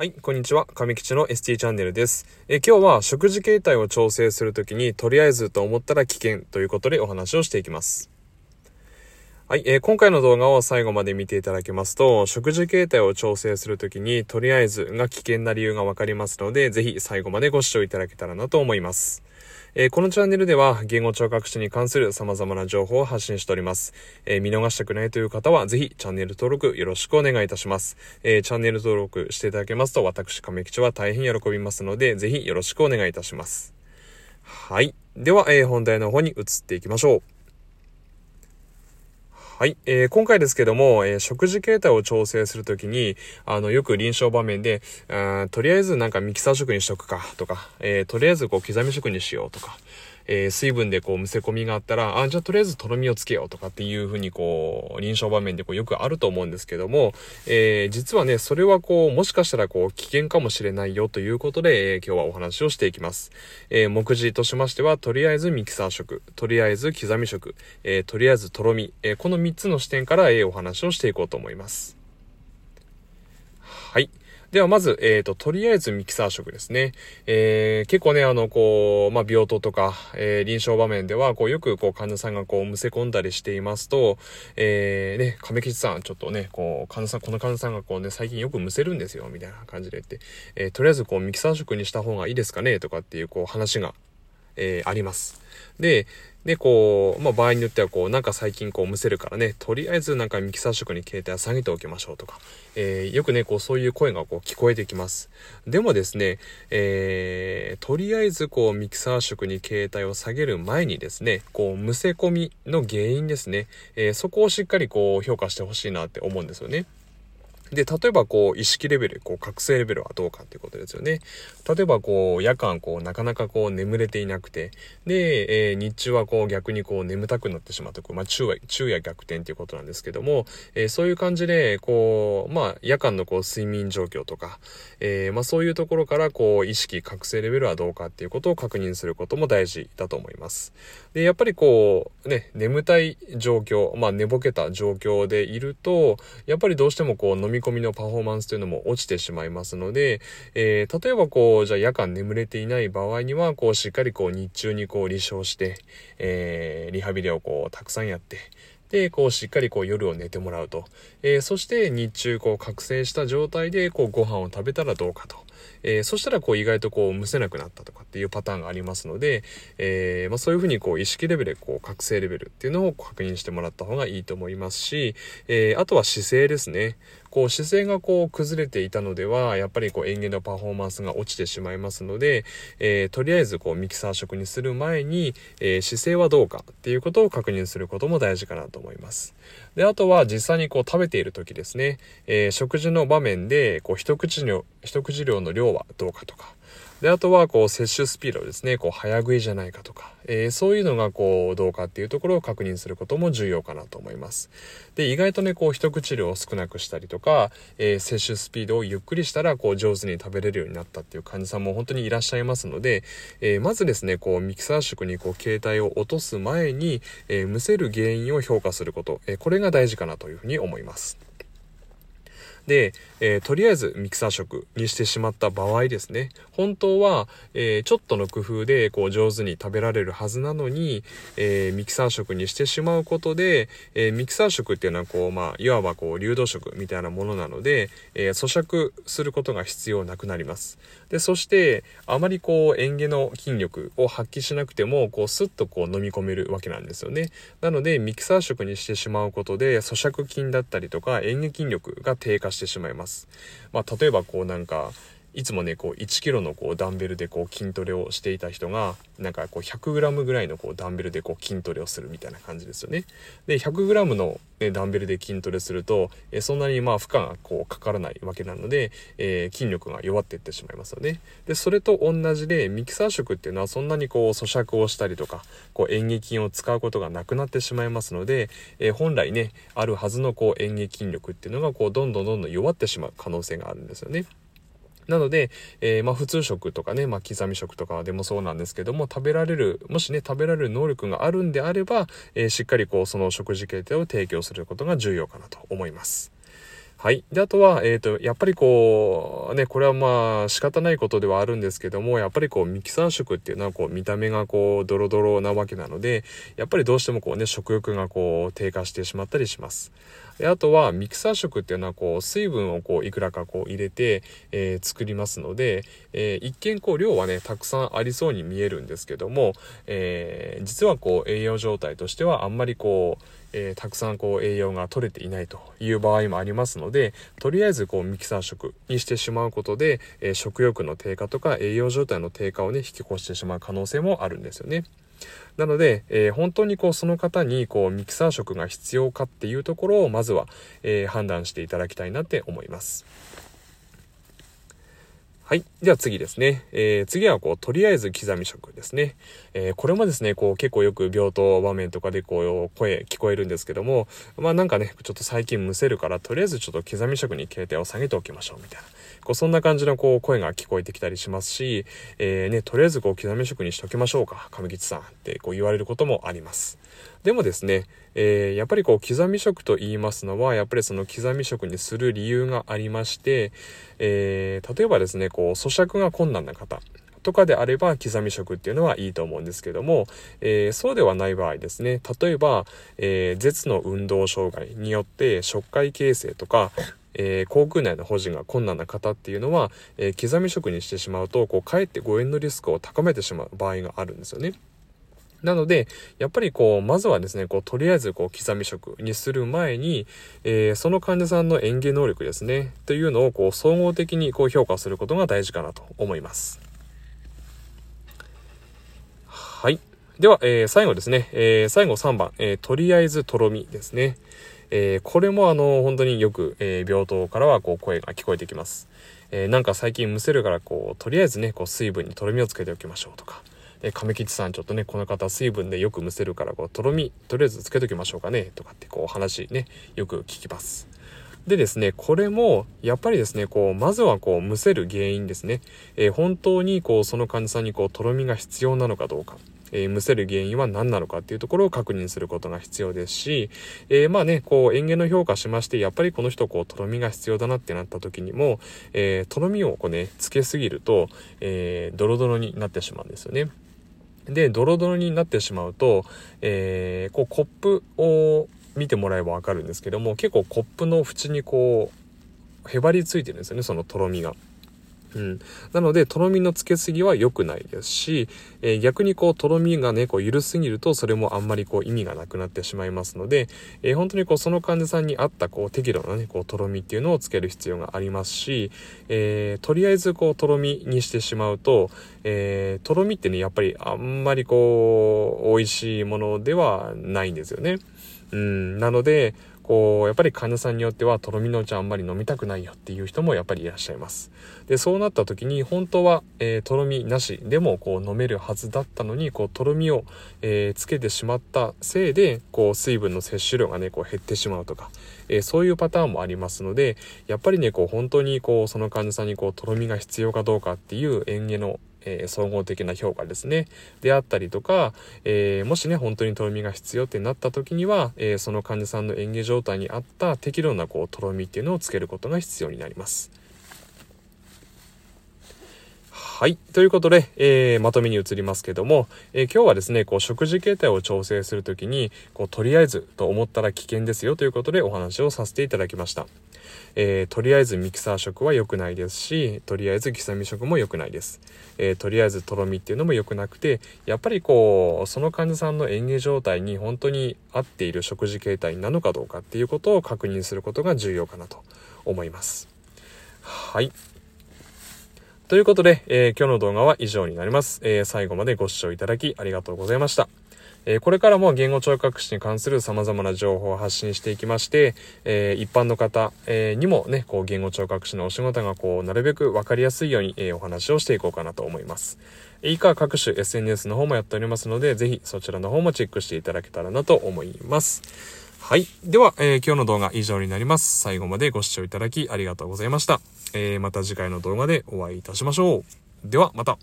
はい、こんにちは。上吉の ST チャンネルです。え今日は食事形態を調整するときに、とりあえずと思ったら危険ということでお話をしていきます。はい、えー、今回の動画を最後まで見ていただきますと、食事形態を調整するときに、とりあえずが危険な理由がわかりますので、ぜひ最後までご視聴いただけたらなと思います。えー、このチャンネルでは言語聴覚士に関する様々な情報を発信しております。えー、見逃したくないという方はぜひチャンネル登録よろしくお願いいたします。えー、チャンネル登録していただけますと私亀吉は大変喜びますのでぜひよろしくお願いいたします。はい。では、え本題の方に移っていきましょう。はい。えー、今回ですけども、えー、食事形態を調整するときに、あの、よく臨床場面で、とりあえずなんかミキサー食にしとくか、とか、えー、とりあえずこう刻み食にしようとか、えー、水分でこうむせ込みがあったら、あ、じゃあとりあえずとろみをつけようとかっていうふうにこう、臨床場面でこうよくあると思うんですけども、えー、実はね、それはこう、もしかしたらこう、危険かもしれないよということで、えー、今日はお話をしていきます。えー、目次としましては、とりあえずミキサー食、とりあえず刻み食、えー、とりあえずとろみ、えー、この3つの視点から、えー、お話をしていこうと思います。はい。ではまず、えっ、ー、と、とりあえずミキサー食ですね。えー、結構ね、あの、こう、まあ、病棟とか、えー、臨床場面では、こう、よく、こう、患者さんがこう、むせ込んだりしていますと、えー、ね、亀吉さん、ちょっとね、こう、患者さん、この患者さんがこうね、最近よくむせるんですよ、みたいな感じで言って、えー、とりあえずこう、ミキサー食にした方がいいですかね、とかっていう、こう、話が、えー、あります。で、で、こう、まあ、場合によっては、こう、なんか最近こう、むせるからね、とりあえずなんかミキサー色に携帯を下げておきましょうとか、えー、よくね、こう、そういう声がこう、聞こえてきます。でもですね、えー、とりあえずこう、ミキサー色に携帯を下げる前にですね、こう、むせ込みの原因ですね、えー、そこをしっかりこう、評価してほしいなって思うんですよね。で、例えばこう、意識レベル、こう、覚醒レベルはどうかっていうことですよね。例えばこう、夜間こう、なかなかこう、眠れていなくて、で、えー、日中はこう、逆にこう、眠たくなってしまって、こう、まあ、昼夜、昼夜逆転っていうことなんですけども、えー、そういう感じで、こう、まあ、夜間のこう、睡眠状況とか、えー、まあ、そういうところから、こう、意識、覚醒レベルはどうかっていうことを確認することも大事だと思います。で、やっぱりこう、ね、眠たい状況、まあ、寝ぼけた状況でいると、やっぱりどうしてもこう、飲みみ込みのパフォーマンスというのも落ちてしまいますので、えー、例えばこう、じゃあ夜間眠れていない場合には、こう、しっかりこう、日中にこう、離床して、えー、リハビリをこう、たくさんやって、で、こう、しっかりこう、夜を寝てもらうと。えー、そして、日中、こう、覚醒した状態で、こう、ご飯を食べたらどうかと。えー、そしたらこう意外とこうむせなくなったとかっていうパターンがありますので、えー、まあ、そういうふうにこう意識レベルこう覚醒レベルっていうのを確認してもらった方がいいと思いますし、えー、あとは姿勢ですね。こう姿勢がこう崩れていたのではやっぱりこう演芸のパフォーマンスが落ちてしまいますので、えー、とりあえずこうミキサー食にする前に、えー、姿勢はどうかっていうことを確認することも大事かなと思います。で、あとは実際にこう食べている時ですね、えー、食事の場面でこう一口の一口量の量はどうかとか、で、あとは、こう、摂取スピードですね。こう、早食いじゃないかとか、えー、そういうのが、こう、どうかっていうところを確認することも重要かなと思います。で、意外とね、こう、一口量を少なくしたりとか、えー、摂取スピードをゆっくりしたら、こう、上手に食べれるようになったっていう患者さんも本当にいらっしゃいますので、えー、まずですね、こう、ミキサー食に、こう、携帯を落とす前に、えむせる原因を評価すること、えこれが大事かなというふうに思います。で、えー、とりあえずミキサー食にしてしまった場合ですね、本当は、えー、ちょっとの工夫でこう上手に食べられるはずなのに、えー、ミキサー食にしてしまうことで、えミキサー食っていうのはこう、まあ、いわばこう流動食みたいなものなので、え咀嚼することが必要なくなります。で、そして、あまりこう、嚥下の筋力を発揮しなくても、こう、スッとこう飲み込めるわけなんですよね。なので、ミキサー食にしてしまうことで、咀嚼筋だったりとか、嚥下筋力が低下してしまいます。まあ、例えばこうなんか、いつもねこう1キロのこうダンベルでこう筋トレをしていた人がなんかこう 100g ぐらいのこうダンベルでこう筋トレをするみたいな感じですよね。で 100g の、ね、ダンベルで筋トレするとえそんなにまあ負荷がこうかからないわけなので、えー、筋力が弱っていってしまいますよね。でそれと同じでミキサー食っていうのはそんなにこう咀嚼をしたりとかこう演劇筋を使うことがなくなってしまいますので、えー、本来ねあるはずのこう演劇筋力っていうのがこうどんどんどんどん弱ってしまう可能性があるんですよね。なので、えー、まあ普通食とかね、まあ刻み食とかでもそうなんですけども、食べられる、もしね、食べられる能力があるんであれば、えー、しっかりこう、その食事形態を提供することが重要かなと思います。はい。で、あとは、えっ、ー、と、やっぱりこう、ね、これはまあ仕方ないことではあるんですけども、やっぱりこうミキサー食っていうのはこう見た目がこうドロドロなわけなので、やっぱりどうしてもこうね、食欲がこう低下してしまったりします。であとはミキサー食っていうのはこう水分をこういくらかこう入れて、えー、作りますので、えー、一見こう量はねたくさんありそうに見えるんですけども、えー、実はこう栄養状態としてはあんまりこうえー、たくさんこう栄養が取れていないという場合もありますのでとりあえずこうミキサー食にしてしまうことで、えー、食欲の低下とか栄養状態の低下をね引き越してしまう可能性もあるんですよね。なので、えー、本当にこうその方にこうミキサー食が必要かっていうところをまずは、え判断していただきたいなって思います。はい。では次ですね。えー、次はこう、とりあえず刻み食ですね。えー、これもですね、こう、結構よく病棟場面とかでこう、声聞こえるんですけども、まあなんかね、ちょっと最近むせるから、とりあえずちょっと刻み食に形態を下げておきましょう、みたいな。こう、そんな感じのこう、声が聞こえてきたりしますし、えー、ね、とりあえずこう、刻み食にしときましょうか、上吉さんってこう言われることもあります。でもですね、えー、やっぱりこう刻み食と言いますのはやっぱりその刻み食にする理由がありまして、えー、例えばですねこう咀嚼が困難な方とかであれば刻み食っていうのはいいと思うんですけども、えー、そうではない場合ですね例えば、えー、舌の運動障害によって食塊形成とかえー、口腔内の保持が困難な方っていうのは、え、刻み食にしてしまうとこうかえって誤嚥のリスクを高めてしまう場合があるんですよね。なので、やっぱりこう、まずはですね、こう、とりあえずこう、刻み食にする前に、えー、その患者さんの演技能力ですね、というのをこう、総合的にこう、評価することが大事かなと思います。はい。では、えー、最後ですね、えー、最後3番、え、とりあえずとろみですね。え、これもあの、本当によく、え、病棟からはこう、声が聞こえてきます。え、なんか最近むせるからこう、とりあえずね、こう、水分にとろみをつけておきましょうとか。え亀吉さんちょっとねこの方水分でよく蒸せるからこうとろみとりあえずつけときましょうかねとかってこう話ねよく聞きますでですね、これも、やっぱりですね、こう、まずはこう、むせる原因ですね。えー、本当にこう、その患者さんにこう、とろみが必要なのかどうか。えー、むせる原因は何なのかっていうところを確認することが必要ですし、えー、まあね、こう、園芸の評価しまして、やっぱりこの人、こう、とろみが必要だなってなった時にも、えとろみをこうね、つけすぎると、えドロドロになってしまうんですよね。で、ドロドロになってしまうと、えー、こうコップを見てもらえば分かるんですけども、結構コップの縁にこう、へばりついてるんですよね、そのとろみが。うん。なので、とろみのつけすぎは良くないですし、えー、逆にこう、とろみがね、こう、緩すぎると、それもあんまりこう、意味がなくなってしまいますので、えー、本当にこう、その患者さんに合った、こう、適度なね、こう、とろみっていうのをつける必要がありますし、えー、とりあえずこう、とろみにしてしまうと、えとろみってね、やっぱりあんまりこう、美味しいものではないんですよね。うん。なので、こう、やっぱり患者さんによっては、とろみのお茶あんまり飲みたくないよっていう人もやっぱりいらっしゃいます。で、そうなった時に、本当は、えー、とろみなしでも、こう、飲めるはずだったのに、こう、とろみを、えー、つけてしまったせいで、こう、水分の摂取量がね、こう、減ってしまうとか、えー、そういうパターンもありますので、やっぱりね、こう、本当に、こう、その患者さんに、こう、とろみが必要かどうかっていう園芸のえー、総合的な評価ですね。であったりとか、えー、もしね、本当にとろみが必要ってなった時には、えー、その患者さんの演技状態に合った適度なこうとろみっていうのをつけることが必要になります。はい。ということで、えー、まとめに移りますけども、えー、今日はですね、こう、食事形態を調整するときに、こう、とりあえずと思ったら危険ですよということでお話をさせていただきました。えー、とりあえずミキサー食は良くないですし、とりあえず刻み食も良くないです。えー、とりあえずとろみっていうのも良くなくて、やっぱりこう、その患者さんの演芸状態に本当に合っている食事形態なのかどうかっていうことを確認することが重要かなと思います。はい。ということで、えー、今日の動画は以上になります。えー、最後までご視聴いただきありがとうございました。えこれからも言語聴覚士に関する様々な情報を発信していきまして、え一般の方、えにもね、こう言語聴覚士のお仕事がこう、なるべくわかりやすいように、えお話をしていこうかなと思います。以下各種 SNS の方もやっておりますので、ぜひそちらの方もチェックしていただけたらなと思います。はい。では、えー、今日の動画以上になります。最後までご視聴いただきありがとうございました。えー、また次回の動画でお会いいたしましょう。では、また。